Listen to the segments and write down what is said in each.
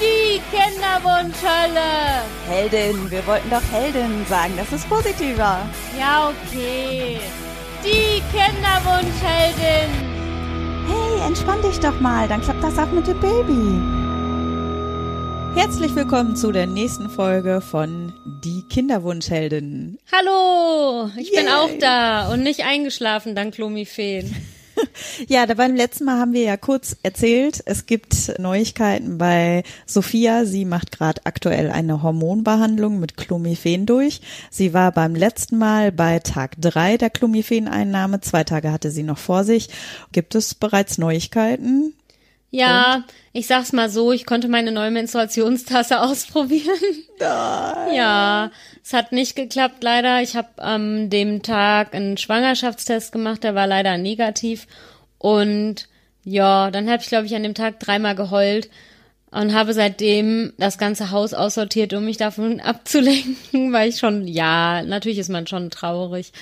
Die Kinderwunschhölle. Heldin, wir wollten doch Heldin sagen, das ist positiver. Ja, okay. Die Kinderwunschheldin. Hey, entspann dich doch mal, dann klappt das auch mit dem Baby. Herzlich willkommen zu der nächsten Folge von Die Kinderwunschheldin. Hallo, ich bin Yay. auch da und nicht eingeschlafen dank Klomifeen. Ja, da beim letzten Mal haben wir ja kurz erzählt, es gibt Neuigkeiten bei Sophia. Sie macht gerade aktuell eine Hormonbehandlung mit Clomiphen durch. Sie war beim letzten Mal bei Tag drei der Clomiphen-Einnahme. Zwei Tage hatte sie noch vor sich. Gibt es bereits Neuigkeiten? Ja, ich sag's mal so, ich konnte meine neue Menstruationstasse ausprobieren. Ja, es hat nicht geklappt leider. Ich habe am dem Tag einen Schwangerschaftstest gemacht, der war leider negativ. Und ja, dann habe ich, glaube ich, an dem Tag dreimal geheult und habe seitdem das ganze Haus aussortiert, um mich davon abzulenken, weil ich schon, ja, natürlich ist man schon traurig.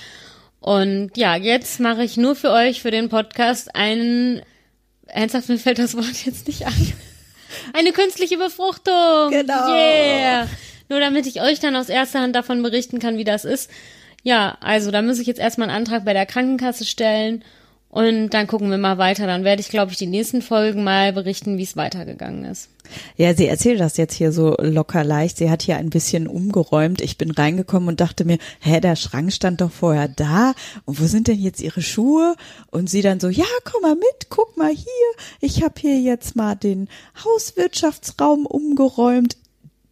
Und ja, jetzt mache ich nur für euch, für den Podcast, einen, ernsthaft, mir fällt das Wort jetzt nicht ein, eine künstliche Befruchtung. Genau. Yeah. Nur damit ich euch dann aus erster Hand davon berichten kann, wie das ist. Ja, also da muss ich jetzt erstmal einen Antrag bei der Krankenkasse stellen und dann gucken wir mal weiter. Dann werde ich, glaube ich, die nächsten Folgen mal berichten, wie es weitergegangen ist. Ja, sie erzählt das jetzt hier so locker leicht. Sie hat hier ein bisschen umgeräumt. Ich bin reingekommen und dachte mir, hä, der Schrank stand doch vorher da. Und wo sind denn jetzt ihre Schuhe? Und sie dann so, ja, komm mal mit, guck mal hier. Ich habe hier jetzt mal den Hauswirtschaftsraum umgeräumt.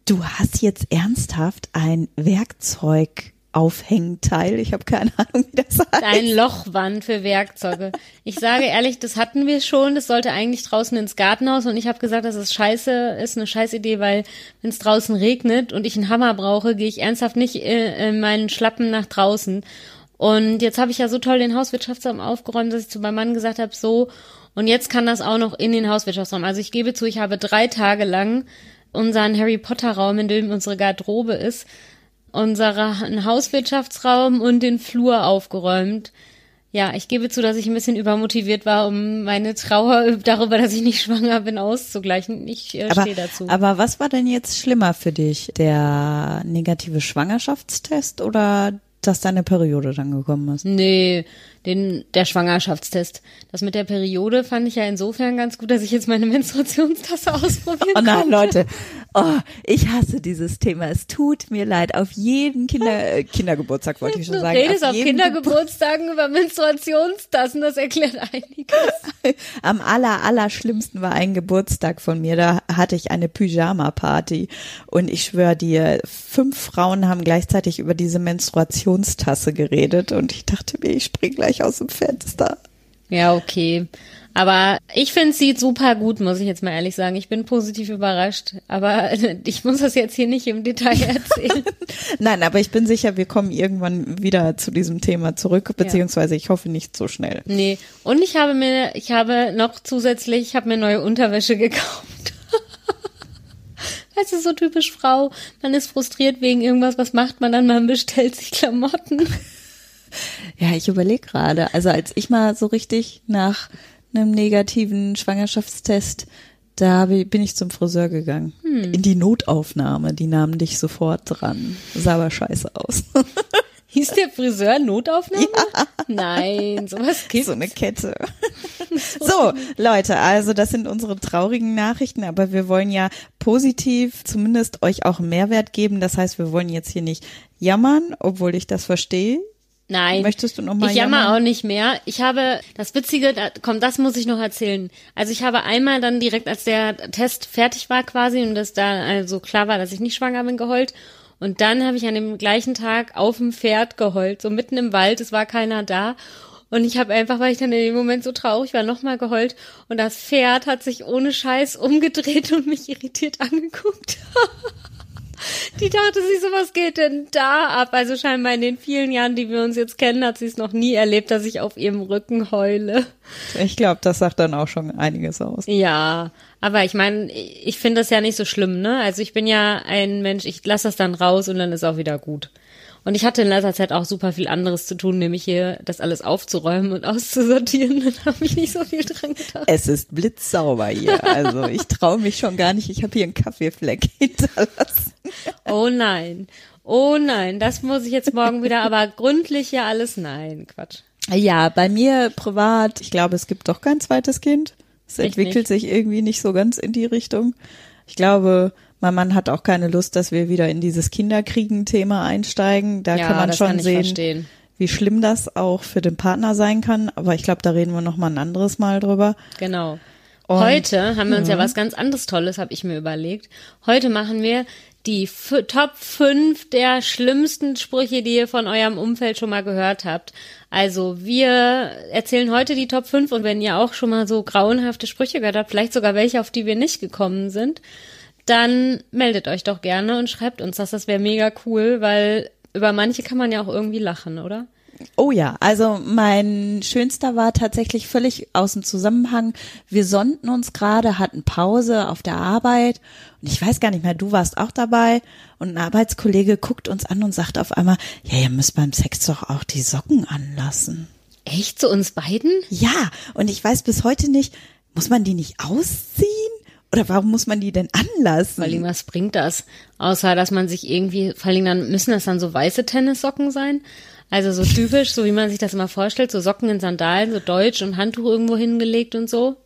Du hast jetzt ernsthaft ein Werkzeug Aufhängteil. Ich habe keine Ahnung, wie das heißt. Ein Lochwand für Werkzeuge. Ich sage ehrlich, das hatten wir schon. Das sollte eigentlich draußen ins Gartenhaus und ich habe gesagt, das ist scheiße, ist eine scheiß Idee, weil wenn es draußen regnet und ich einen Hammer brauche, gehe ich ernsthaft nicht äh, in meinen Schlappen nach draußen. Und jetzt habe ich ja so toll den Hauswirtschaftsraum aufgeräumt, dass ich zu meinem Mann gesagt habe, so, und jetzt kann das auch noch in den Hauswirtschaftsraum. Also ich gebe zu, ich habe drei Tage lang unseren Harry Potter Raum, in dem unsere Garderobe ist, unseren Hauswirtschaftsraum und den Flur aufgeräumt. Ja, ich gebe zu, dass ich ein bisschen übermotiviert war, um meine Trauer darüber, dass ich nicht schwanger bin, auszugleichen. Ich äh, Aber, stehe dazu. aber was war denn jetzt schlimmer für dich? Der negative Schwangerschaftstest oder dass deine Periode dann gekommen ist? Nee, den, der Schwangerschaftstest. Das mit der Periode fand ich ja insofern ganz gut, dass ich jetzt meine Menstruationstasse ausprobieren Oh nein, konnte. Leute. Oh, ich hasse dieses Thema. Es tut mir leid. Auf jeden Kinder, äh, Kindergeburtstag wollte ich schon Du sagen. redest auf, jeden Kindergeburtstagen über Menstruationstassen, das erklärt einiges. Am aller, aller schlimmsten war ein Geburtstag von mir. Da hatte ich eine Pyjama-Party. Und ich schwöre dir, fünf Frauen haben gleichzeitig über diese Menstruationstasse geredet. Und ich dachte mir, ich spring gleich aus dem Fenster. Ja, okay. Aber ich finde, es sieht super gut, muss ich jetzt mal ehrlich sagen. Ich bin positiv überrascht. Aber ich muss das jetzt hier nicht im Detail erzählen. Nein, aber ich bin sicher, wir kommen irgendwann wieder zu diesem Thema zurück, beziehungsweise ich hoffe nicht so schnell. nee. Und ich habe mir, ich habe noch zusätzlich, ich habe mir neue Unterwäsche gekauft. Das ist so typisch Frau. Man ist frustriert wegen irgendwas. Was macht man dann? Man bestellt sich Klamotten. Ja, ich überlege gerade. Also als ich mal so richtig nach einem negativen Schwangerschaftstest, da bin ich zum Friseur gegangen. In die Notaufnahme. Die nahmen dich sofort dran. Sah aber scheiße aus. Hieß der Friseur Notaufnahme? Nein, sowas gibt's. so eine Kette. So, Leute, also das sind unsere traurigen Nachrichten, aber wir wollen ja positiv zumindest euch auch Mehrwert geben. Das heißt, wir wollen jetzt hier nicht jammern, obwohl ich das verstehe. Nein. Möchtest du noch mal Ich jammer jammern? auch nicht mehr. Ich habe, das Witzige, da, komm, das muss ich noch erzählen. Also ich habe einmal dann direkt, als der Test fertig war quasi und das da also klar war, dass ich nicht schwanger bin, geheult. Und dann habe ich an dem gleichen Tag auf dem Pferd geheult, so mitten im Wald, es war keiner da. Und ich habe einfach, weil ich dann in dem Moment so traurig war, nochmal geheult. Und das Pferd hat sich ohne Scheiß umgedreht und mich irritiert angeguckt. Die dachte sich so, was geht denn da ab? Also scheinbar in den vielen Jahren, die wir uns jetzt kennen, hat sie es noch nie erlebt, dass ich auf ihrem Rücken heule. Ich glaube, das sagt dann auch schon einiges aus. Ja, aber ich meine, ich finde das ja nicht so schlimm, ne? Also ich bin ja ein Mensch, ich lasse das dann raus und dann ist auch wieder gut. Und ich hatte in letzter Zeit auch super viel anderes zu tun, nämlich hier das alles aufzuräumen und auszusortieren. Dann habe ich nicht so viel dran gedacht. Es ist blitzsauber hier. Also ich traue mich schon gar nicht. Ich habe hier einen Kaffeefleck hinterlassen. Oh nein. Oh nein, das muss ich jetzt morgen wieder, aber gründlich ja alles nein, Quatsch. Ja, bei mir privat, ich glaube, es gibt doch kein zweites Kind. Es entwickelt sich irgendwie nicht so ganz in die Richtung. Ich glaube, mein Mann hat auch keine Lust, dass wir wieder in dieses Kinderkriegen-Thema einsteigen. Da ja, kann man schon kann sehen, verstehen. wie schlimm das auch für den Partner sein kann. Aber ich glaube, da reden wir noch mal ein anderes Mal drüber. Genau. Und- Heute haben wir uns ja was ganz anderes Tolles, habe ich mir überlegt. Heute machen wir die Top 5 der schlimmsten Sprüche, die ihr von eurem Umfeld schon mal gehört habt. Also wir erzählen heute die Top 5 und wenn ihr auch schon mal so grauenhafte Sprüche gehört habt, vielleicht sogar welche, auf die wir nicht gekommen sind, dann meldet euch doch gerne und schreibt uns das. Das wäre mega cool, weil über manche kann man ja auch irgendwie lachen, oder? Oh ja, also mein schönster war tatsächlich völlig aus dem Zusammenhang. Wir sonnten uns gerade, hatten Pause auf der Arbeit und ich weiß gar nicht mehr, du warst auch dabei und ein Arbeitskollege guckt uns an und sagt auf einmal, ja, ihr müsst beim Sex doch auch die Socken anlassen. Echt zu uns beiden? Ja, und ich weiß bis heute nicht, muss man die nicht ausziehen? Oder warum muss man die denn anlassen? Vor allem, was bringt das? Außer, dass man sich irgendwie, vor allem dann, müssen das dann so weiße Tennissocken sein? Also so typisch, so wie man sich das immer vorstellt, so Socken in Sandalen, so deutsch und Handtuch irgendwo hingelegt und so.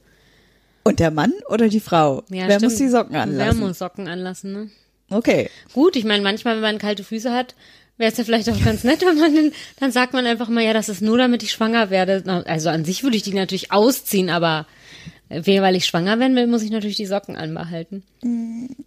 Und der Mann oder die Frau? Ja, Wer stimmt. muss die Socken Wer anlassen? muss Socken anlassen, ne? Okay. Gut, ich meine, manchmal, wenn man kalte Füße hat, wäre es ja vielleicht auch ganz nett, wenn man den, dann sagt man einfach mal, ja, das ist nur, damit ich schwanger werde. Also an sich würde ich die natürlich ausziehen, aber weil ich schwanger werden will, muss ich natürlich die Socken anbehalten.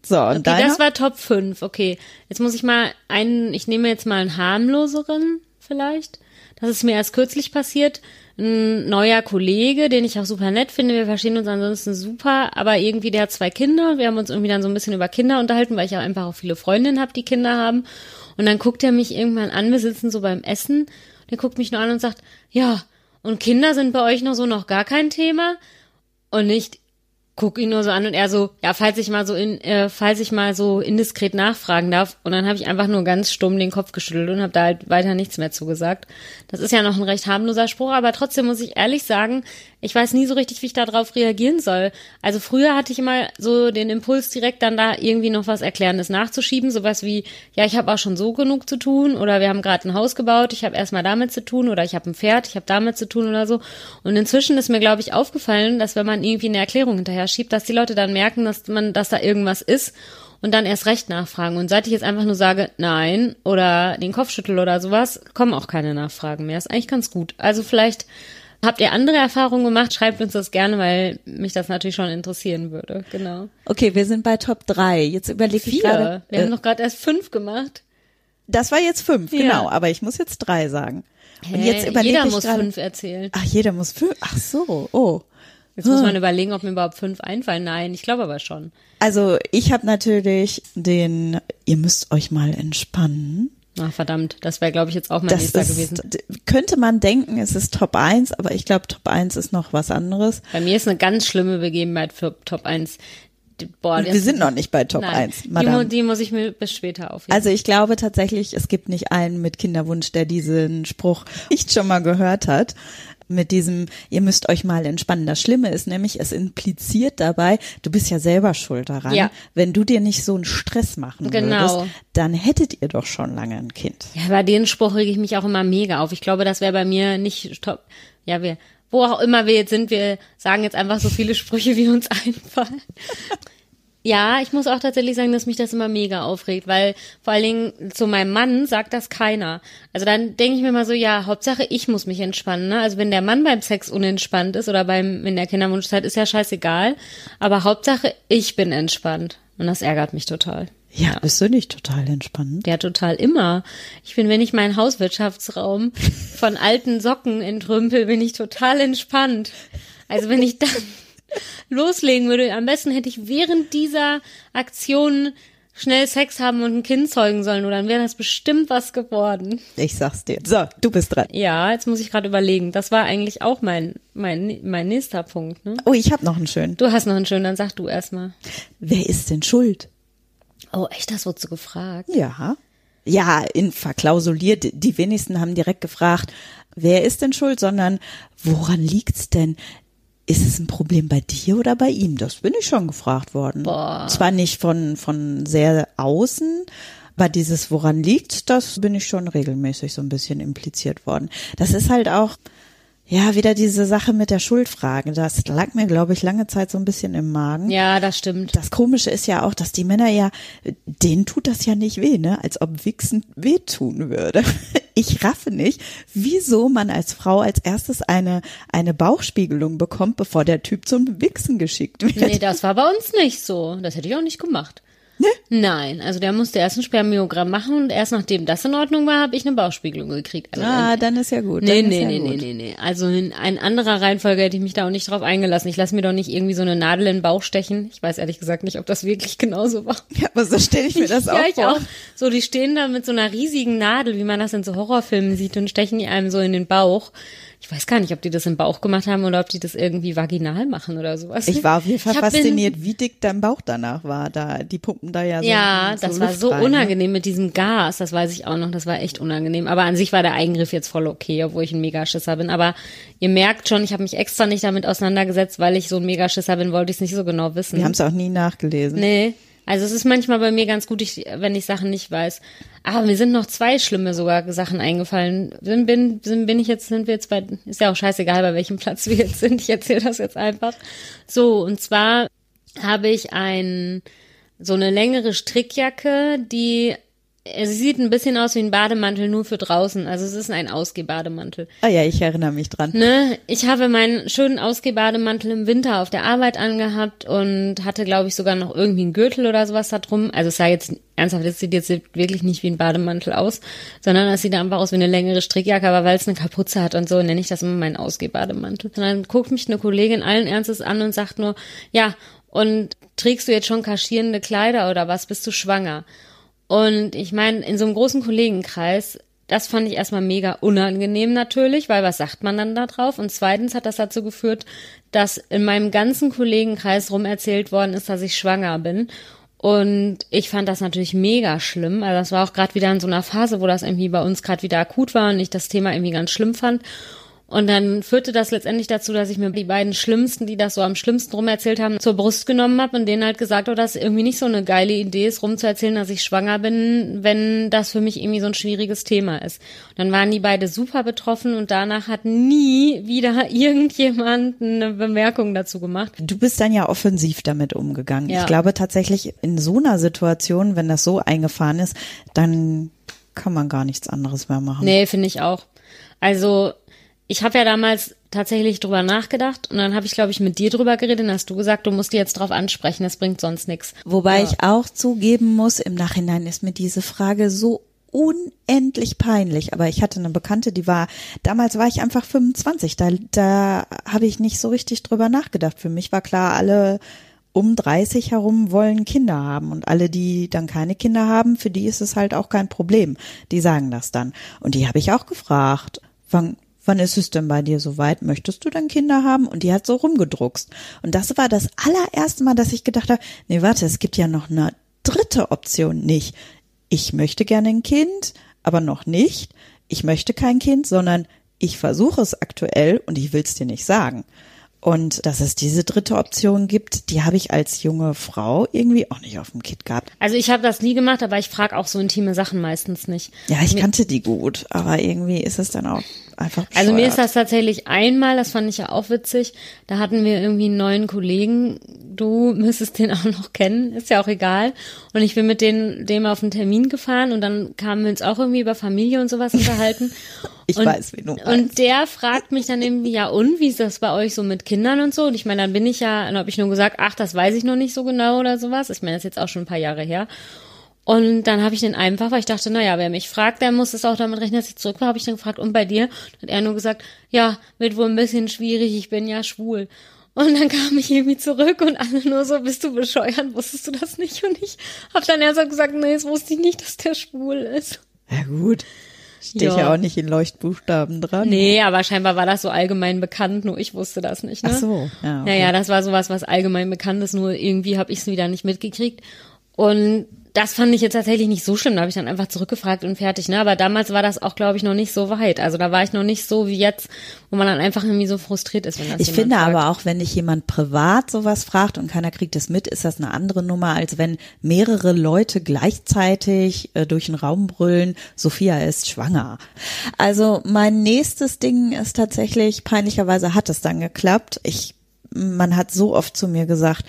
So, und Okay, deiner? das war Top 5. Okay, jetzt muss ich mal einen, ich nehme jetzt mal einen harmloseren vielleicht. Das ist mir erst kürzlich passiert. Ein neuer Kollege, den ich auch super nett finde. Wir verstehen uns ansonsten super, aber irgendwie der hat zwei Kinder. Wir haben uns irgendwie dann so ein bisschen über Kinder unterhalten, weil ich auch einfach auch viele Freundinnen habe, die Kinder haben. Und dann guckt er mich irgendwann an, wir sitzen so beim Essen. Der guckt mich nur an und sagt, ja, und Kinder sind bei euch noch so noch gar kein Thema? Und ich guck ihn nur so an und er so, ja, falls ich mal so in, äh, falls ich mal so indiskret nachfragen darf. Und dann habe ich einfach nur ganz stumm den Kopf geschüttelt und habe da halt weiter nichts mehr zugesagt. Das ist ja noch ein recht harmloser Spruch, aber trotzdem muss ich ehrlich sagen, ich weiß nie so richtig, wie ich darauf reagieren soll. Also früher hatte ich immer so den Impuls, direkt dann da irgendwie noch was Erklärendes nachzuschieben. Sowas wie, ja, ich habe auch schon so genug zu tun oder wir haben gerade ein Haus gebaut, ich habe erstmal damit zu tun oder ich habe ein Pferd, ich habe damit zu tun oder so. Und inzwischen ist mir, glaube ich, aufgefallen, dass wenn man irgendwie eine Erklärung hinterher schiebt, dass die Leute dann merken, dass man, dass da irgendwas ist und dann erst recht nachfragen. Und seit ich jetzt einfach nur sage, nein oder den Kopf schüttel oder sowas, kommen auch keine Nachfragen mehr. Ist eigentlich ganz gut. Also vielleicht habt ihr andere Erfahrungen gemacht, schreibt uns das gerne, weil mich das natürlich schon interessieren würde. Genau. Okay, wir sind bei Top 3. Jetzt überlege ich gerade. Wir Äh, haben noch gerade erst fünf gemacht. das war jetzt fünf, Ja. genau. Aber ich muss jetzt drei sagen. Und Hä? jetzt überlege Jeder ich muss gerade. fünf erzählen. Ach, jeder muss fünf. Ach so, oh. Jetzt muss man überlegen, ob mir überhaupt fünf einfallen. Nein, ich glaube aber schon. Also ich habe natürlich den, ihr müsst euch mal entspannen. Ach, verdammt, das wäre, glaube ich, jetzt auch mein Das nächster ist, gewesen. könnte man denken, es ist Top 1, aber ich glaube, Top 1 ist noch was anderes. Bei mir ist eine ganz schlimme Begebenheit für Top 1. Die- Boah, Wir sind noch nicht bei Top Nein, 1, die, mu- Madame. die muss ich mir bis später aufheben. Also ich glaube tatsächlich, es gibt nicht einen mit Kinderwunsch, der diesen Spruch nicht schon mal gehört hat. Mit diesem, ihr müsst euch mal entspannen. Das Schlimme ist nämlich, es impliziert dabei, du bist ja selber schuld daran. Ja. Wenn du dir nicht so einen Stress machen Genau. würdest, dann hättet ihr doch schon lange ein Kind. Ja, bei den Spruch rege ich mich auch immer mega auf. Ich glaube, das wäre bei mir nicht top. Ja, wir, wo auch immer wir jetzt sind, wir sagen jetzt einfach so viele Sprüche, wie uns einfallen. Ja, ich muss auch tatsächlich sagen, dass mich das immer mega aufregt, weil vor allen Dingen zu meinem Mann sagt das keiner. Also dann denke ich mir mal so, ja, Hauptsache ich muss mich entspannen. Ne? Also wenn der Mann beim Sex unentspannt ist oder beim in der Kinderwunschzeit, ist ja scheißegal. Aber Hauptsache ich bin entspannt. Und das ärgert mich total. Ja, bist du nicht total entspannt? Ja, total immer. Ich bin, wenn ich meinen Hauswirtschaftsraum von alten Socken entrümpel, bin ich total entspannt. Also wenn ich dann loslegen würde, am besten hätte ich während dieser Aktion schnell Sex haben und ein Kind zeugen sollen, oder dann wäre das bestimmt was geworden. Ich sag's dir. So, du bist dran. Ja, jetzt muss ich gerade überlegen. Das war eigentlich auch mein, mein, mein nächster Punkt. Ne? Oh, ich habe noch einen schönen. Du hast noch einen schönen, dann sag du erstmal. Wer ist denn schuld? Oh, echt, das wurdest du gefragt? Ja. ja, in verklausuliert. Die wenigsten haben direkt gefragt, wer ist denn schuld, sondern woran liegt's denn? Ist es ein Problem bei dir oder bei ihm? Das bin ich schon gefragt worden. Boah. Zwar nicht von, von sehr außen, aber dieses, woran liegt, das bin ich schon regelmäßig so ein bisschen impliziert worden. Das ist halt auch, ja, wieder diese Sache mit der Schuldfrage. Das lag mir, glaube ich, lange Zeit so ein bisschen im Magen. Ja, das stimmt. Das Komische ist ja auch, dass die Männer ja, denen tut das ja nicht weh, ne? Als ob Wichsen wehtun würde. Ich raffe nicht, wieso man als Frau als erstes eine, eine Bauchspiegelung bekommt, bevor der Typ zum Wichsen geschickt wird. Nee, das war bei uns nicht so. Das hätte ich auch nicht gemacht. Ne? Nein, also der musste erst ein Spermiogramm machen und erst nachdem das in Ordnung war, habe ich eine Bauchspiegelung gekriegt. Also Ah, dann ist ja gut. Nee, dann nee, ja nee, gut. nee, nee, nee. Also in ein anderer Reihenfolge hätte ich mich da auch nicht drauf eingelassen. Ich lasse mir doch nicht irgendwie so eine Nadel in den Bauch stechen. Ich weiß ehrlich gesagt nicht, ob das wirklich genauso war. Ja, aber so stelle ich mir das ja, auch ich vor. auch. So, die stehen da mit so einer riesigen Nadel, wie man das in so Horrorfilmen sieht, und stechen die einem so in den Bauch. Ich weiß gar nicht, ob die das im Bauch gemacht haben oder ob die das irgendwie vaginal machen oder sowas. Ich war auf jeden Fall hab- bin- fasziniert, wie dick dein Bauch danach war. Da, die pumpen da ja so. Ja, so das war Luft so rein, ne? unangenehm mit diesem Gas, das weiß ich auch noch, das war echt unangenehm. Aber an sich war der Eingriff jetzt voll okay, obwohl ich ein Megaschisser bin. Aber ihr merkt schon, ich habe mich extra nicht damit auseinandergesetzt, weil ich so ein Megaschisser bin, wollte ich es nicht so genau wissen. Wir haben es auch nie nachgelesen. Nee. Also es ist manchmal bei mir ganz gut, ich, wenn ich Sachen nicht weiß. Aber mir sind noch zwei schlimme sogar Sachen eingefallen. Bin, bin, sind, bin ich jetzt, sind wir jetzt bei, ist ja auch scheißegal, bei welchem Platz wir jetzt sind. Ich erzähle das jetzt einfach. So, und zwar habe ich ein, so eine längere Strickjacke, die, sie sieht ein bisschen aus wie ein Bademantel, nur für draußen. Also es ist ein Ausgehbademantel. Ah ja, ich erinnere mich dran. Ne, ich habe meinen schönen Ausgehbademantel im Winter auf der Arbeit angehabt und hatte, glaube ich, sogar noch irgendwie einen Gürtel oder sowas da drum. Also es sah jetzt ernsthaft, das sieht jetzt wirklich nicht wie ein Bademantel aus, sondern es sieht einfach aus wie eine längere Strickjacke, aber weil es eine Kapuze hat und so, nenne ich das immer meinen Ausgehbademantel. Und dann guckt mich eine Kollegin allen Ernstes an und sagt nur, ja, und trägst du jetzt schon kaschierende Kleider oder was? Bist du schwanger? Und ich meine, in so einem großen Kollegenkreis, das fand ich erstmal mega unangenehm natürlich, weil was sagt man dann da drauf? Und zweitens hat das dazu geführt, dass in meinem ganzen Kollegenkreis rum erzählt worden ist, dass ich schwanger bin. Und ich fand das natürlich mega schlimm. Also das war auch gerade wieder in so einer Phase, wo das irgendwie bei uns gerade wieder akut war und ich das Thema irgendwie ganz schlimm fand. Und dann führte das letztendlich dazu, dass ich mir die beiden Schlimmsten, die das so am schlimmsten rum erzählt haben, zur Brust genommen habe und denen halt gesagt habe, dass es irgendwie nicht so eine geile Idee ist, rumzuerzählen, dass ich schwanger bin, wenn das für mich irgendwie so ein schwieriges Thema ist. Und dann waren die beide super betroffen und danach hat nie wieder irgendjemand eine Bemerkung dazu gemacht. Du bist dann ja offensiv damit umgegangen. Ja. Ich glaube tatsächlich, in so einer Situation, wenn das so eingefahren ist, dann kann man gar nichts anderes mehr machen. Nee, finde ich auch. Also ich habe ja damals tatsächlich drüber nachgedacht und dann habe ich, glaube ich, mit dir drüber geredet und hast du gesagt, du musst die jetzt drauf ansprechen, das bringt sonst nichts. Wobei ich auch zugeben muss, im Nachhinein ist mir diese Frage so unendlich peinlich. Aber ich hatte eine Bekannte, die war, damals war ich einfach 25, da, da habe ich nicht so richtig drüber nachgedacht. Für mich war klar, alle um 30 herum wollen Kinder haben und alle, die dann keine Kinder haben, für die ist es halt auch kein Problem. Die sagen das dann. Und die habe ich auch gefragt, wann, wann ist es denn bei dir soweit? Möchtest du dann Kinder haben? Und die hat so rumgedruckst. Und das war das allererste Mal, dass ich gedacht habe, nee, warte, es gibt ja noch eine dritte Option nicht. Ich möchte gerne ein Kind, aber noch nicht. Ich möchte kein Kind, sondern ich versuche es aktuell und ich will es dir nicht sagen. Und dass es diese dritte Option gibt, die habe ich als junge Frau irgendwie auch nicht auf dem Kit gehabt. Also ich habe das nie gemacht, aber ich frage auch so intime Sachen meistens nicht. Ja, ich kannte die gut, aber irgendwie ist es dann auch einfach bescheuert. Also mir ist das tatsächlich einmal, das fand ich ja auch witzig, da hatten wir irgendwie einen neuen Kollegen, du müsstest den auch noch kennen, ist ja auch egal. Und ich bin mit den, dem auf einen Termin gefahren und dann kamen wir uns auch irgendwie über Familie und sowas unterhalten. Ich und, weiß, wie du meinst. Und der fragt mich dann irgendwie, ja und, wie ist das bei euch so mit Kindern und so? Und ich meine, dann bin ich ja, dann habe ich nur gesagt, ach, das weiß ich noch nicht so genau oder sowas. Ich meine, das ist jetzt auch schon ein paar Jahre her. Und dann habe ich den einfach, weil ich dachte, naja, wer mich fragt, der muss es auch damit rechnen, dass ich zurück war, habe ich dann gefragt, und bei dir? Dann hat er nur gesagt, ja, wird wohl ein bisschen schwierig, ich bin ja schwul. Und dann kam ich irgendwie zurück und alle nur so, bist du bescheuert, wusstest du das nicht? Und ich habe dann erst gesagt, nee, das wusste ich nicht, dass der schwul ist. Ja gut, steht Ja. ja. auch nicht in Leuchtbuchstaben dran. Nee, aber scheinbar war das so allgemein bekannt, nur ich wusste das nicht. Ne? Ach so, ja, okay. Naja, das war sowas, was allgemein bekannt ist, nur irgendwie habe ich es wieder nicht mitgekriegt. Und das fand ich jetzt tatsächlich nicht so schlimm. Da habe ich dann einfach zurückgefragt und fertig. Ne? Aber damals war das auch, glaube ich, noch nicht so weit. Also da war ich noch nicht so wie jetzt, wo man dann einfach irgendwie so frustriert ist, wenn das Ich finde fragt. aber auch, wenn dich jemand privat sowas fragt und keiner kriegt es mit, ist das eine andere Nummer, als wenn mehrere Leute gleichzeitig äh, durch den Raum brüllen, Sophia ist schwanger. Also mein nächstes Ding ist tatsächlich, peinlicherweise hat es dann geklappt. Ich, man hat so oft zu mir gesagt,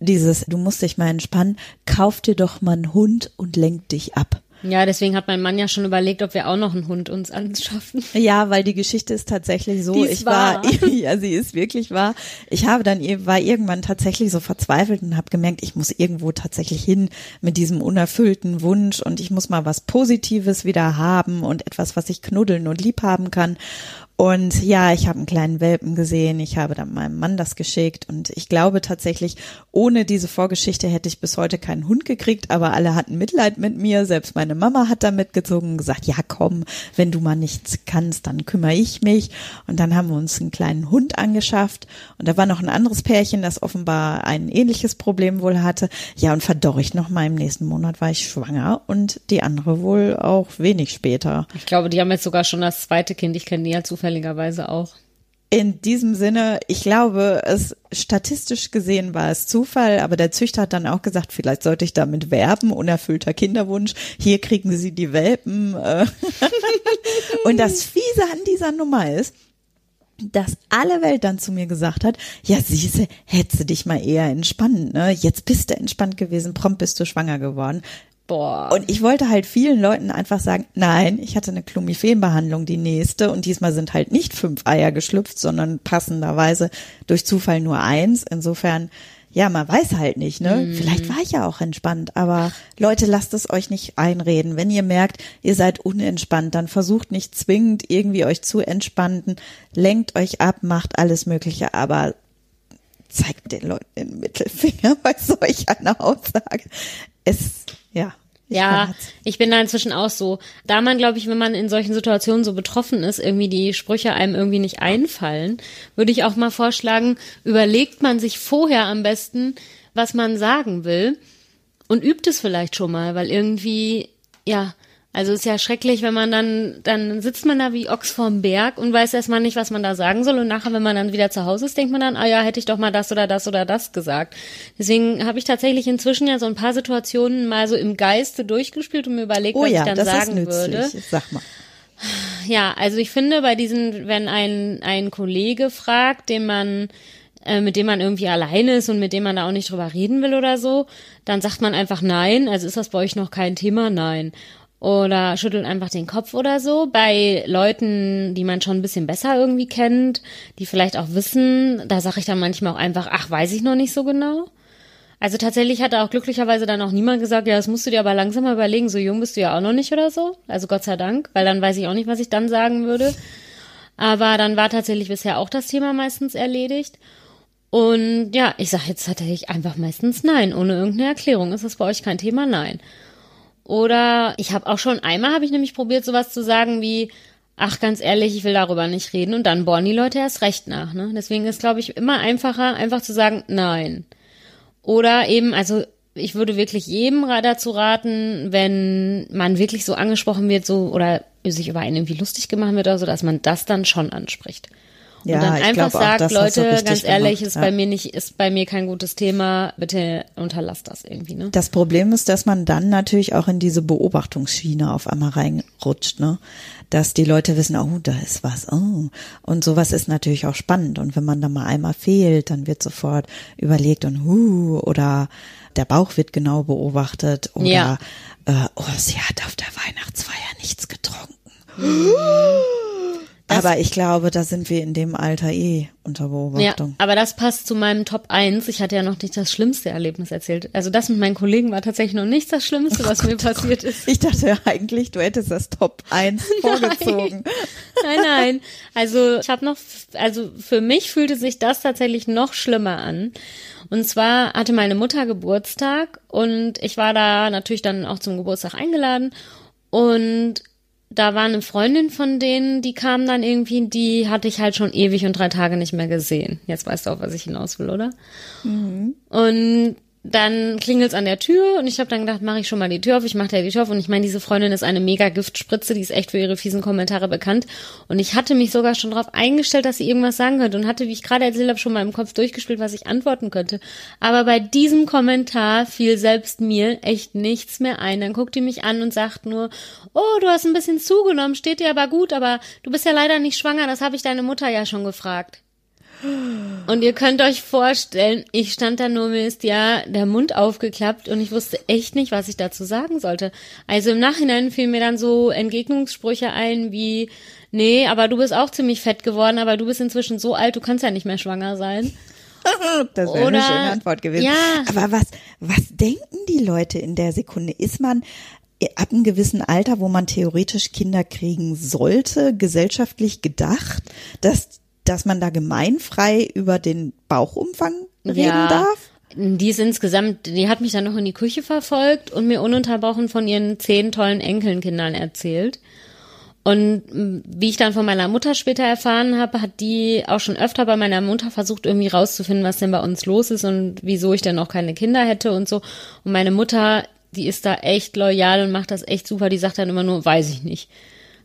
dieses, du musst dich mal entspannen, kauf dir doch mal einen Hund und lenk dich ab. Ja, deswegen hat mein Mann ja schon überlegt, ob wir auch noch einen Hund uns anschaffen. Ja, weil die Geschichte ist tatsächlich so. ist ich wahr. war, ja, sie ist wirklich wahr. Ich habe dann, war irgendwann tatsächlich so verzweifelt und habe gemerkt, ich muss irgendwo tatsächlich hin mit diesem unerfüllten Wunsch und ich muss mal was Positives wieder haben und etwas, was ich knuddeln und lieb haben kann. Und ja, ich habe einen kleinen Welpen gesehen. Ich habe dann meinem Mann das geschickt. Und ich glaube tatsächlich, ohne diese Vorgeschichte hätte ich bis heute keinen Hund gekriegt. Aber alle hatten Mitleid mit mir. Selbst meine Mama hat da mitgezogen und gesagt, ja komm, wenn du mal nichts kannst, dann kümmere ich mich. Und dann haben wir uns einen kleinen Hund angeschafft. Und da war noch ein anderes Pärchen, das offenbar ein ähnliches Problem wohl hatte. Ja, und verdorcht noch mal im nächsten Monat war ich schwanger. Und die andere wohl auch wenig später. Ich glaube, die haben jetzt sogar schon das zweite Kind. Ich kenne die ja zufällig zufälligerweise auch. In diesem Sinne, ich glaube, es statistisch gesehen war es Zufall, aber der Züchter hat dann auch gesagt, vielleicht sollte ich damit werben, unerfüllter Kinderwunsch. Hier kriegen Sie die Welpen. Äh. Und das Fiese an dieser Nummer ist, dass alle Welt dann zu mir gesagt hat, ja, siehste, hättest du dich mal eher entspannt, ne? Jetzt bist du entspannt gewesen, prompt bist du schwanger geworden. Boah. Und ich wollte halt vielen Leuten einfach sagen, nein, ich hatte eine Klumifenbehandlung, die nächste, und diesmal sind halt nicht fünf Eier geschlüpft, sondern passenderweise durch Zufall nur eins. Insofern, ja, man weiß halt nicht, ne? Mm. Vielleicht war ich ja auch entspannt, aber Leute, lasst es euch nicht einreden. Wenn ihr merkt, ihr seid unentspannt, dann versucht nicht zwingend irgendwie euch zu entspannen, lenkt euch ab, macht alles Mögliche, aber zeigt den Leuten den Mittelfinger bei solch einer Aussage. Es ja. Ich ja, ich bin da inzwischen auch so. Da man, glaube ich, wenn man in solchen Situationen so betroffen ist, irgendwie die Sprüche einem irgendwie nicht einfallen, würde ich auch mal vorschlagen, überlegt man sich vorher am besten, was man sagen will und übt es vielleicht schon mal, weil irgendwie, ja, also ist ja schrecklich, wenn man dann, dann sitzt man da wie Ochs vorm Berg und weiß erstmal nicht, was man da sagen soll. Und nachher, wenn man dann wieder zu Hause ist, denkt man dann, ah ja, hätte ich doch mal das oder das oder das gesagt. Deswegen habe ich tatsächlich inzwischen ja so ein paar Situationen mal so im Geiste durchgespielt und mir überlegt, oh was ja, ich dann das sagen ist nützlich. würde. Sag mal. Ja, also ich finde bei diesen, wenn ein, ein Kollege fragt, den man äh, mit dem man irgendwie alleine ist und mit dem man da auch nicht drüber reden will oder so, dann sagt man einfach nein. Also ist das bei euch noch kein Thema? Nein oder schüttelt einfach den Kopf oder so. Bei Leuten, die man schon ein bisschen besser irgendwie kennt, die vielleicht auch wissen, da sage ich dann manchmal auch einfach, ach, weiß ich noch nicht so genau. Also tatsächlich hat da auch glücklicherweise dann auch niemand gesagt, ja, das musst du dir aber langsam mal überlegen, so jung bist du ja auch noch nicht oder so. Also Gott sei Dank, weil dann weiß ich auch nicht, was ich dann sagen würde. Aber dann war tatsächlich bisher auch das Thema meistens erledigt. Und ja, ich sage jetzt tatsächlich einfach meistens nein, ohne irgendeine Erklärung. Ist das bei euch kein Thema? Nein. Oder ich habe auch schon einmal habe ich nämlich probiert, sowas zu sagen wie, ach ganz ehrlich, ich will darüber nicht reden und dann bohren die Leute erst recht nach. Ne? Deswegen ist, glaube ich, immer einfacher, einfach zu sagen, nein. Oder eben, also ich würde wirklich jedem dazu raten, wenn man wirklich so angesprochen wird, so oder sich über einen irgendwie lustig gemacht wird oder so, dass man das dann schon anspricht. Und Ja, dann ich einfach auch, sagt, du Leute, ganz ehrlich, gemacht, ist ja. bei mir nicht, ist bei mir kein gutes Thema, bitte unterlasst das irgendwie, ne? Das Problem ist, dass man dann natürlich auch in diese Beobachtungsschiene auf einmal reinrutscht, ne? Dass die Leute wissen, oh, da ist was, oh. Und sowas ist natürlich auch spannend. Und wenn man dann mal einmal fehlt, dann wird sofort überlegt und huh, oder der Bauch wird genau beobachtet oder Ja. äh, oh, sie hat auf der Weihnachtsfeier nichts getrunken. Das- Aber ich glaube, da sind wir in dem Alter eh unter Ja, Beobachtung. aber das passt zu meinem Top 1. Ich hatte ja noch nicht das schlimmste Erlebnis erzählt. Also das mit meinen Kollegen war tatsächlich noch nicht das Schlimmste, was mir passiert ist. Ich dachte eigentlich, du hättest das Top 1 vorgezogen. Nein, nein. Also ich habe noch, also für mich fühlte sich das tatsächlich noch schlimmer an. Und zwar hatte meine Mutter Geburtstag und ich war da natürlich dann auch zum Geburtstag eingeladen und da war eine Freundin von denen, die kam dann irgendwie, die hatte ich halt schon ewig und drei Tage nicht mehr gesehen. Jetzt weißt du auch, was ich hinaus will, oder? Und dann klingelt's an der Tür und ich habe dann gedacht, mache ich schon mal die Tür auf, ich mache die Tür auf und ich meine, diese Freundin ist eine mega Giftspritze, die ist echt für ihre fiesen Kommentare bekannt und ich hatte mich sogar schon darauf eingestellt, dass sie irgendwas sagen könnte und hatte, wie ich gerade erzählt habe, schon mal im Kopf durchgespielt, was ich antworten könnte. Aber bei diesem Kommentar fiel selbst mir echt nichts mehr ein. Dann guckt die mich an und sagt nur, oh, du hast ein bisschen zugenommen, steht dir aber gut, aber du bist ja leider nicht schwanger, das habe ich deine Mutter ja schon gefragt. Und ihr könnt euch vorstellen, ich stand da nur, mir ist ja der Mund aufgeklappt und ich wusste echt nicht, was ich dazu sagen sollte. Also im Nachhinein fielen mir dann so Entgegnungssprüche ein wie, nee, aber du bist auch ziemlich fett geworden, aber du bist inzwischen so alt, du kannst ja nicht mehr schwanger sein. Das wäre eine schöne Antwort gewesen. Ja. Aber was, was denken die Leute in der Sekunde? Ist man ab einem gewissen Alter, wo man theoretisch Kinder kriegen sollte, gesellschaftlich gedacht, dass, dass man da gemeinfrei über den Bauchumfang reden Ja. darf? Die ist insgesamt, die hat mich dann noch in die Küche verfolgt und mir ununterbrochen von ihren zehn tollen Enkelkindern erzählt. Und m, wie ich dann von meiner Mutter später erfahren habe, hat die auch schon öfter bei meiner Mutter versucht, irgendwie rauszufinden, was denn bei uns los ist und wieso ich denn noch keine Kinder hätte und so. Und meine Mutter, die ist da echt loyal und macht das echt super. Die sagt dann immer nur, weiß ich nicht.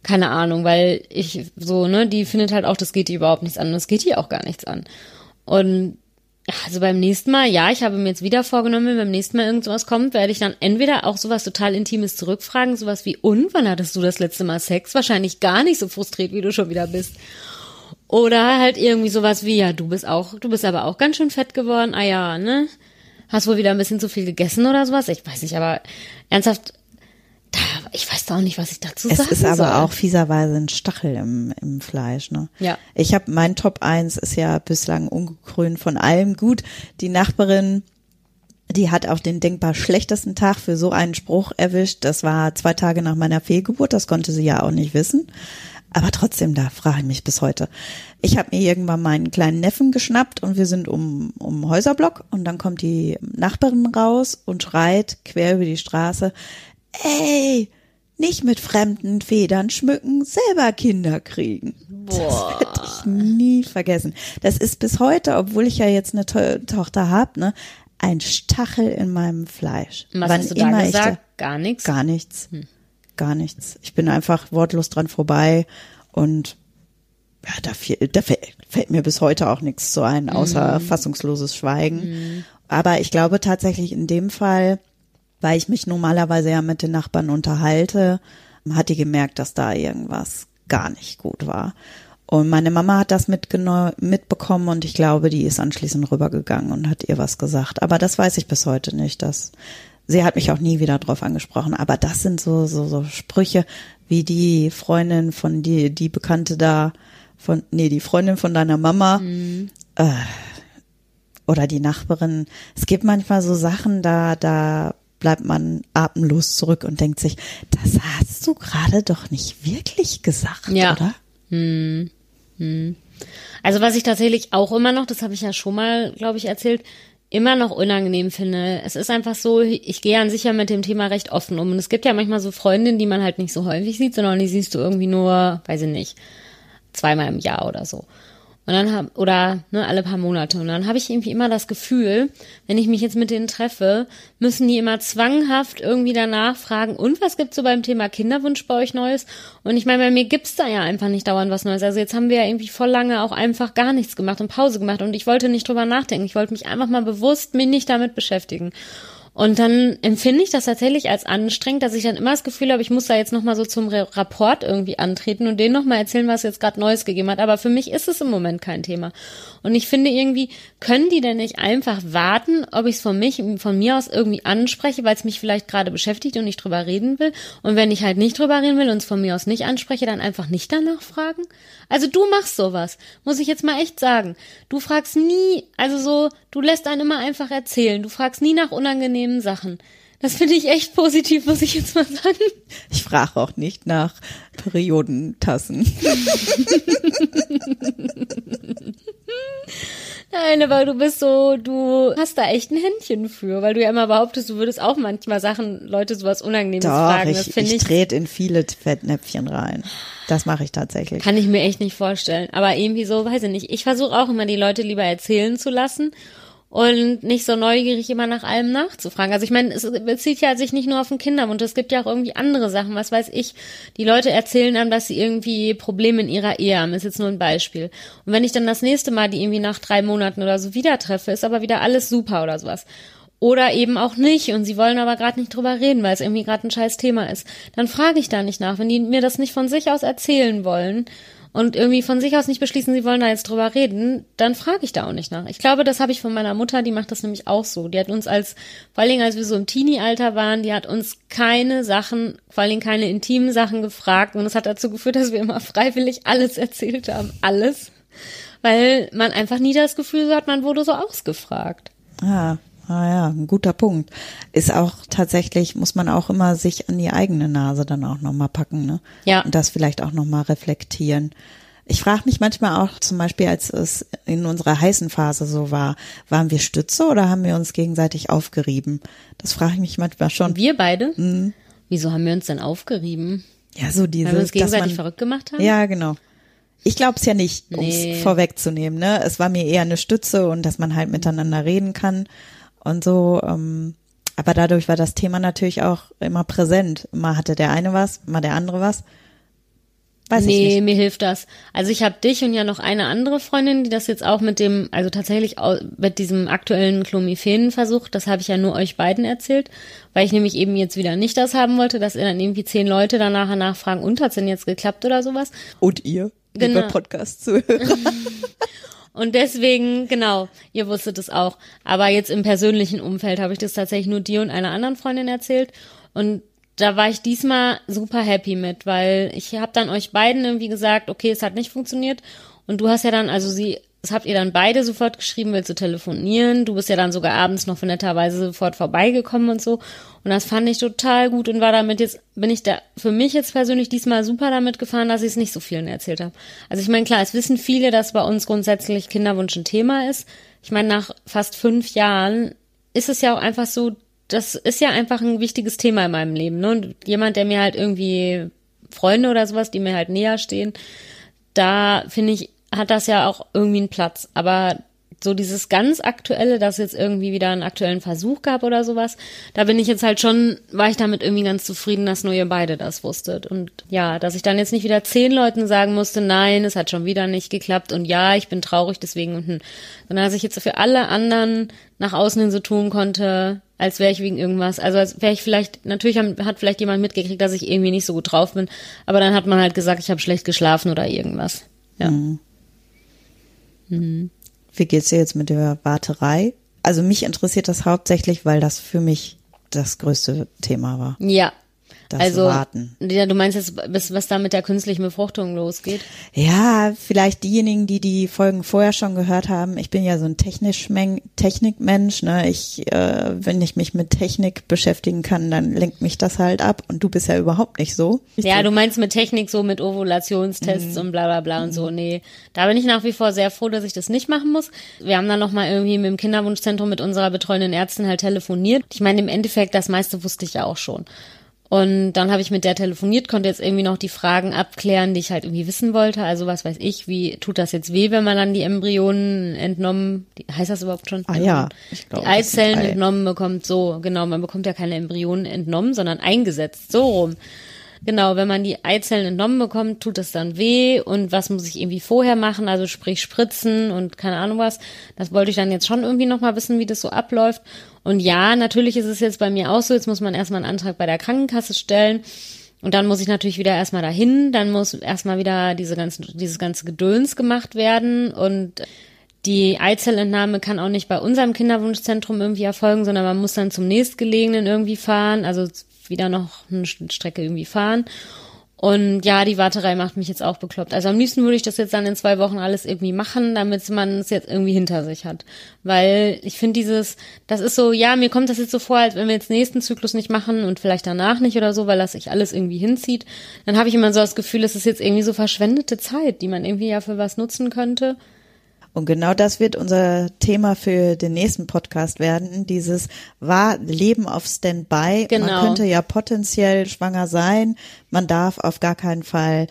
Keine Ahnung, weil ich so, ne, die findet halt auch, das geht ihr überhaupt nichts an und das geht ihr auch gar nichts an. Und also beim nächsten Mal, ja, ich habe mir jetzt wieder vorgenommen, wenn beim nächsten Mal irgend sowas kommt, werde ich dann entweder auch sowas total Intimes zurückfragen, sowas wie, und wann hattest du das letzte Mal Sex? Wahrscheinlich gar nicht so frustriert, wie du schon wieder bist. Oder halt irgendwie sowas wie, ja, du bist auch, du bist aber auch ganz schön fett geworden, ah ja, ne? Hast wohl wieder ein bisschen zu viel gegessen oder sowas? Ich weiß nicht, aber ernsthaft, da, ich weiß da auch nicht, was ich dazu Es sagen ist aber soll. auch fieserweise ein Stachel im, im Fleisch, ne? Ja. Ich habe mein Top 1 ist ja bislang ungekrönt von allem gut. Die Nachbarin, die hat auch den denkbar schlechtesten Tag für so einen Spruch erwischt. Das war zwei Tage nach meiner Fehlgeburt, das konnte sie ja auch nicht wissen. Aber trotzdem, da frage ich mich bis heute. Ich habe mir irgendwann meinen kleinen Neffen geschnappt und wir sind um, um Häuserblock und dann kommt die Nachbarin raus und schreit quer über die Straße, ey, nicht mit fremden Federn schmücken, selber Kinder kriegen. Boah. Das werde ich nie vergessen. Das ist bis heute, obwohl ich ja jetzt eine to Tochter habe, ne, ein Stachel in meinem Fleisch. Was Wann hast du da immer ich gesagt? Gar nichts. Gar nichts. Gar nichts. Ich bin einfach wortlos dran vorbei und ja, da, fiel, da fällt, fällt mir bis heute auch nichts zu ein, außer fassungsloses Schweigen. Aber ich glaube tatsächlich in dem Fall, weil ich mich normalerweise ja mit den Nachbarn unterhalte, hat die gemerkt, dass da irgendwas gar nicht gut war. Und meine Mama hat das mitbekommen und ich glaube, die ist anschließend rübergegangen und hat ihr was gesagt. Aber das weiß ich bis heute nicht. Das, sie hat mich auch nie wieder drauf angesprochen. Aber das sind so, so, so Sprüche, wie die Freundin von die, die Bekannte da, von, nee, die Freundin von deiner Mama, äh, oder die Nachbarin. Es gibt manchmal so Sachen, da, da bleibt man atemlos zurück und denkt sich, das hast du gerade doch nicht wirklich gesagt, Ja. oder? Also was ich tatsächlich auch immer noch, das habe ich ja schon mal, glaube ich, erzählt, immer noch unangenehm finde. Es ist einfach so, ich gehe an sich ja mit dem Thema recht offen um. Und es gibt ja manchmal so Freundinnen, die man halt nicht so häufig sieht, sondern die siehst du irgendwie nur, weiß ich nicht, zweimal im Jahr oder so. Und dann hab, oder ne, alle paar Monate. Und dann habe ich irgendwie immer das Gefühl, wenn ich mich jetzt mit denen treffe, müssen die immer zwanghaft irgendwie danach fragen, und was gibt's so beim Thema Kinderwunsch bei euch Neues? Und ich meine, bei mir gibt's da ja einfach nicht dauernd was Neues. Also jetzt haben wir ja irgendwie voll lange auch einfach gar nichts gemacht und Pause gemacht. Und ich wollte nicht drüber nachdenken. Ich wollte mich einfach mal bewusst mich nicht damit beschäftigen. Und dann empfinde ich das tatsächlich als anstrengend, dass ich dann immer das Gefühl habe, ich muss da jetzt nochmal so zum Rapport irgendwie antreten und denen nochmal erzählen, was jetzt gerade Neues gegeben hat. Aber für mich ist es im Moment kein Thema. Und ich finde irgendwie, können die denn nicht einfach warten, ob ich es von mich, von mir aus irgendwie anspreche, weil es mich vielleicht gerade beschäftigt und ich drüber reden will. Und wenn ich halt nicht drüber reden will und es von mir aus nicht anspreche, dann einfach nicht danach fragen. Also du machst sowas, muss ich jetzt mal echt sagen. Du fragst nie, also so, du lässt einen immer einfach erzählen. Du fragst nie nach unangenehmen Sachen. Das finde ich echt positiv, muss ich jetzt mal sagen. Ich frage auch nicht nach Periodentassen. Nein, aber du bist so, du hast da echt ein Händchen für, weil du ja immer behauptest, du würdest auch manchmal Sachen, Leute sowas Unangenehmes Doch, fragen. Das ich, ich ich, trete in viele Fettnäpfchen rein. Das mache ich tatsächlich. kann ich mir echt nicht vorstellen. Aber irgendwie so, weiß ich nicht. Ich versuche auch immer, die Leute lieber erzählen zu lassen. Und nicht so neugierig immer nach allem nachzufragen. Also ich meine, es bezieht ja sich nicht nur auf den Kinderwunsch, es gibt ja auch irgendwie andere Sachen, was weiß ich. Die Leute erzählen einem, dass sie irgendwie Probleme in ihrer Ehe haben, ist jetzt nur ein Beispiel. Und wenn ich dann das nächste Mal die irgendwie nach drei Monaten oder so wieder treffe, ist aber wieder alles super oder sowas. Oder eben auch nicht und sie wollen aber gerade nicht drüber reden, weil es irgendwie gerade ein scheiß Thema ist. Dann frage ich da nicht nach. Wenn die mir das nicht von sich aus erzählen wollen und irgendwie von sich aus nicht beschließen, sie wollen da jetzt drüber reden, dann frage ich da auch nicht nach. Ich glaube, das habe ich von meiner Mutter, die macht das nämlich auch so. Die hat uns als, vor allen Dingen als wir so im Teenie-Alter waren, die hat uns keine Sachen, vor allen Dingen keine intimen Sachen gefragt und das hat dazu geführt, dass wir immer freiwillig alles erzählt haben. Alles. Weil man einfach nie das Gefühl hat, man wurde so ausgefragt. Ja, Ah ja, ein guter Punkt. Ist auch tatsächlich, muss man auch immer sich an die eigene Nase dann auch nochmal packen, ne? Ja. Und das vielleicht auch nochmal reflektieren. Ich frage mich manchmal auch, zum Beispiel, als es in unserer heißen Phase so war, waren wir Stütze oder haben wir uns gegenseitig aufgerieben? Das frage ich mich manchmal schon. Wir beide? Mhm. Wieso haben wir uns denn aufgerieben? Ja, so diese. Weil wir uns gegenseitig man, verrückt gemacht haben? Ja, genau. Ich glaube es ja nicht, um es nee. vorwegzunehmen. Ne? Es war mir eher eine Stütze und dass man halt miteinander reden kann und so. Ähm, aber dadurch war das Thema natürlich auch immer präsent. Mal hatte der eine was, mal der andere was. Weiß nee, ich nicht. mir hilft das. Also ich habe dich und ja noch eine andere Freundin, die das jetzt auch mit dem, also tatsächlich mit diesem aktuellen Clomiphen-Versuch, das habe ich ja nur euch beiden erzählt, weil ich nämlich eben jetzt wieder nicht das haben wollte, dass ihr dann irgendwie zehn Leute danach nachfragen, und hat's denn jetzt geklappt oder sowas? Und ihr, genau. lieber Podcast zuhörer. Und deswegen, genau, ihr wusstet es auch. Aber jetzt im persönlichen Umfeld habe ich das tatsächlich nur dir und einer anderen Freundin erzählt. Und da war ich diesmal super happy mit, weil ich habe dann euch beiden irgendwie gesagt, okay, es hat nicht funktioniert. Und du hast ja dann, also sie das habt ihr dann beide sofort geschrieben, willst du telefonieren? Du bist ja dann sogar abends noch netterweise sofort vorbeigekommen und so. Und das fand ich total gut und war damit jetzt, bin ich da für mich jetzt persönlich diesmal super damit gefahren, dass ich es nicht so vielen erzählt habe. Also ich meine, klar, es wissen viele, dass bei uns grundsätzlich Kinderwunsch ein Thema ist. Ich meine, nach fast fünf Jahren ist es ja auch einfach so, das ist ja einfach ein wichtiges Thema in meinem Leben. Ne? Und jemand, der mir halt irgendwie Freunde oder sowas, die mir halt näher stehen, da finde ich, hat das ja auch irgendwie einen Platz. Aber so dieses ganz aktuelle, dass jetzt irgendwie wieder einen aktuellen Versuch gab oder sowas, da bin ich jetzt halt schon, war ich damit irgendwie ganz zufrieden, dass nur ihr beide das wusstet. Und ja, dass ich dann jetzt nicht wieder zehn Leuten sagen musste, nein, es hat schon wieder nicht geklappt und ja, ich bin traurig deswegen und hm. sondern dass ich jetzt für alle anderen nach außen hin so tun konnte, als wäre ich wegen irgendwas, also als wäre ich vielleicht, natürlich hat vielleicht jemand mitgekriegt, dass ich irgendwie nicht so gut drauf bin, aber dann hat man halt gesagt, ich habe schlecht geschlafen oder irgendwas. Ja. Mhm. Mhm. Wie geht's dir jetzt mit der Warterei? Also mich interessiert das hauptsächlich, weil das für mich das größte Thema war. Ja, das also, Warten. Ja, du meinst jetzt, was da mit der künstlichen Befruchtung losgeht? Ja, vielleicht diejenigen, die die Folgen vorher schon gehört haben. Ich bin ja so ein technisch Technikmensch. Ne? Ich, äh, wenn ich mich mit Technik beschäftigen kann, dann lenkt mich das halt ab. Und du bist ja überhaupt nicht so. Ich ja, du meinst mit Technik so mit Ovulationstests mhm. und bla bla bla mhm. und so. Nee, da bin ich nach wie vor sehr froh, dass ich das nicht machen muss. Wir haben dann nochmal irgendwie mit dem Kinderwunschzentrum mit unserer betreuenden Ärztin halt telefoniert. Ich meine, im Endeffekt, das meiste wusste ich ja auch schon. Und dann habe ich mit der telefoniert, konnte jetzt irgendwie noch die Fragen abklären, die ich halt irgendwie wissen wollte. Also was weiß ich, wie tut das jetzt weh, wenn man dann die Embryonen entnommen, die, heißt das überhaupt schon? Ah ja, ich glaube. Die Eizellen entnommen bekommt, so, genau, man bekommt ja keine Embryonen entnommen, sondern eingesetzt, so rum. Genau, wenn man die Eizellen entnommen bekommt, tut es dann weh und was muss ich irgendwie vorher machen, also sprich spritzen und keine Ahnung was. Das wollte ich dann jetzt schon irgendwie nochmal wissen, wie das so abläuft. Und ja, natürlich ist es jetzt bei mir auch so, jetzt muss man erstmal einen Antrag bei der Krankenkasse stellen. Und dann muss ich natürlich wieder erstmal dahin, dann muss erstmal wieder diese ganzen, dieses ganze Gedöns gemacht werden und die Eizellentnahme kann auch nicht bei unserem Kinderwunschzentrum irgendwie erfolgen, sondern man muss dann zum nächstgelegenen irgendwie fahren. Also wieder noch eine Strecke irgendwie fahren. Und ja, die Warterei macht mich jetzt auch bekloppt. Also am liebsten würde ich das jetzt dann in zwei Wochen alles irgendwie machen, damit man es jetzt irgendwie hinter sich hat. Weil ich finde dieses, das ist so, ja, mir kommt das jetzt so vor, als wenn wir jetzt nächsten Zyklus nicht machen und vielleicht danach nicht oder so, weil das sich alles irgendwie hinzieht, dann habe ich immer so das Gefühl, es ist jetzt irgendwie so verschwendete Zeit, die man irgendwie ja für was nutzen könnte. Und genau das wird unser Thema für den nächsten Podcast werden. Dieses war Leben auf Standby. Genau. Man könnte ja potenziell schwanger sein. Man darf auf gar keinen Fall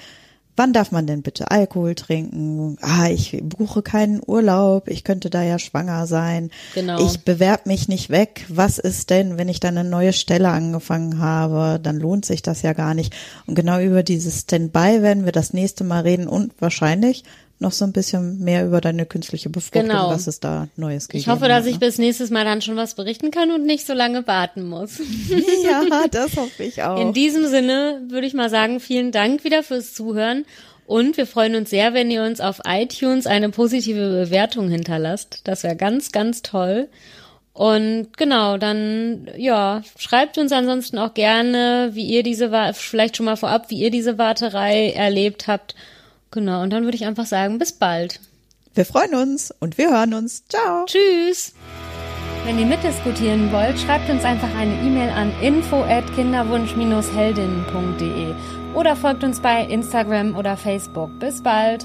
wann darf man denn bitte Alkohol trinken? Ah, ich buche keinen Urlaub, ich könnte da ja schwanger sein. Genau. Ich bewerb mich nicht weg. Was ist denn, wenn ich dann eine neue Stelle angefangen habe? Dann lohnt sich das ja gar nicht. Und genau über dieses Standby werden wir das nächste Mal reden und wahrscheinlich noch so ein bisschen mehr über deine künstliche Befruchtung, Genau. was es da Neues gegeben Ich hoffe, dass hat, ich ne? bis nächstes Mal dann schon was berichten kann und nicht so lange warten muss. Ja, das hoffe ich auch. In diesem Sinne würde ich mal sagen, vielen Dank wieder fürs Zuhören. Und wir freuen uns sehr, wenn ihr uns auf iTunes eine positive Bewertung hinterlasst. Das wäre ganz, ganz toll. Und genau, dann, ja, schreibt uns ansonsten auch gerne, wie ihr diese, vielleicht schon mal vorab, wie ihr diese Warterei erlebt habt. Genau, und dann würde ich einfach sagen, bis bald. wir freuen uns und wir hören uns. Ciao. Tschüss! Wenn ihr mitdiskutieren wollt, schreibt uns einfach eine E-Mail an info at kinderwunsch-heldinnen.de oder folgt uns bei Instagram oder Facebook. Bis bald!